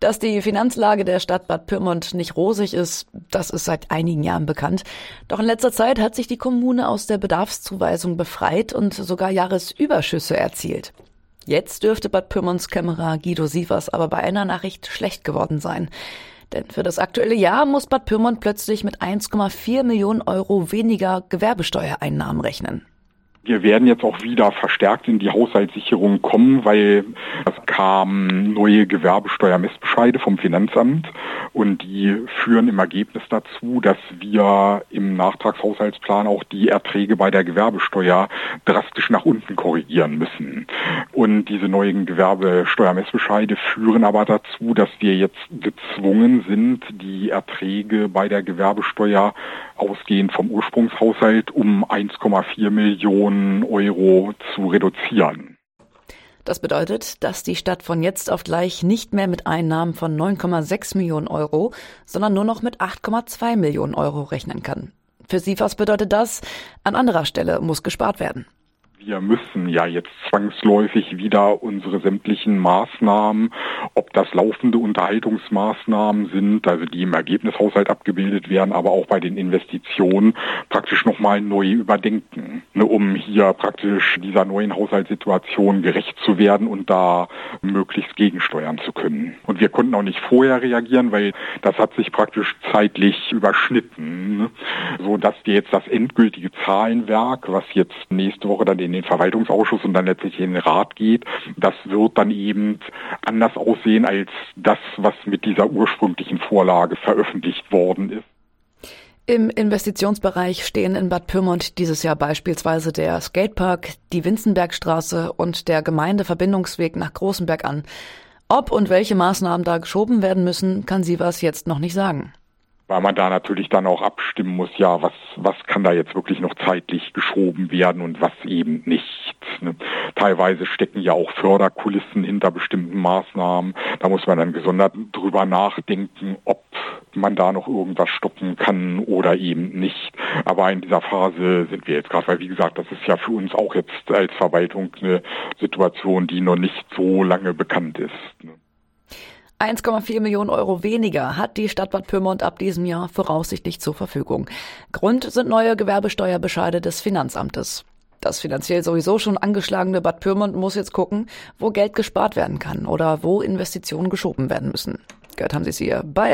Dass die Finanzlage der Stadt Bad Pyrmont nicht rosig ist, das ist seit einigen Jahren bekannt. Doch in letzter Zeit hat sich die Kommune aus der Bedarfszuweisung befreit und sogar Jahresüberschüsse erzielt. Jetzt dürfte Bad Pyrmonts Kämmerer Guido Sievers aber bei einer Nachricht schlecht geworden sein. Denn für das aktuelle Jahr muss Bad Pyrmont plötzlich mit 1,4 Millionen Euro weniger Gewerbesteuereinnahmen rechnen. Wir werden jetzt auch wieder verstärkt in die Haushaltssicherung kommen, weil es kamen neue Gewerbesteuermessbescheide vom Finanzamt und die führen im Ergebnis dazu, dass wir im Nachtragshaushaltsplan auch die Erträge bei der Gewerbesteuer drastisch nach unten korrigieren müssen. Und diese neuen Gewerbesteuermessbescheide führen aber dazu, dass wir jetzt gezwungen sind, die Erträge bei der Gewerbesteuer ausgehend vom Ursprungshaushalt um 1,4 Millionen Euro zu reduzieren. Das bedeutet, dass die Stadt von jetzt auf gleich nicht mehr mit Einnahmen von 9,6 Millionen Euro, sondern nur noch mit 8,2 Millionen Euro rechnen kann. Für Sie was bedeutet das? An anderer Stelle muss gespart werden wir müssen ja jetzt zwangsläufig wieder unsere sämtlichen Maßnahmen, ob das laufende Unterhaltungsmaßnahmen sind, also die im Ergebnishaushalt abgebildet werden, aber auch bei den Investitionen praktisch nochmal neu überdenken, ne, um hier praktisch dieser neuen Haushaltssituation gerecht zu werden und da möglichst gegensteuern zu können. Und wir konnten auch nicht vorher reagieren, weil das hat sich praktisch zeitlich überschnitten, ne, so dass wir jetzt das endgültige Zahlenwerk, was jetzt nächste Woche dann in den den Verwaltungsausschuss und dann letztlich in den Rat geht, das wird dann eben anders aussehen als das, was mit dieser ursprünglichen Vorlage veröffentlicht worden ist. Im Investitionsbereich stehen in Bad Pyrmont dieses Jahr beispielsweise der Skatepark, die Winzenbergstraße und der Gemeindeverbindungsweg nach Großenberg an. Ob und welche Maßnahmen da geschoben werden müssen, kann Sievers jetzt noch nicht sagen weil man da natürlich dann auch abstimmen muss, ja, was, was kann da jetzt wirklich noch zeitlich geschoben werden und was eben nicht. Ne? Teilweise stecken ja auch Förderkulissen hinter bestimmten Maßnahmen. Da muss man dann gesondert drüber nachdenken, ob man da noch irgendwas stoppen kann oder eben nicht. Aber in dieser Phase sind wir jetzt gerade, weil wie gesagt, das ist ja für uns auch jetzt als Verwaltung eine Situation, die noch nicht so lange bekannt ist. Ne? 1,4 Millionen Euro weniger hat die Stadt Bad Pyrmont ab diesem Jahr voraussichtlich zur Verfügung. Grund sind neue Gewerbesteuerbescheide des Finanzamtes. Das finanziell sowieso schon angeschlagene Bad Pyrmont muss jetzt gucken, wo Geld gespart werden kann oder wo Investitionen geschoben werden müssen. Gehört haben Sie es hier bei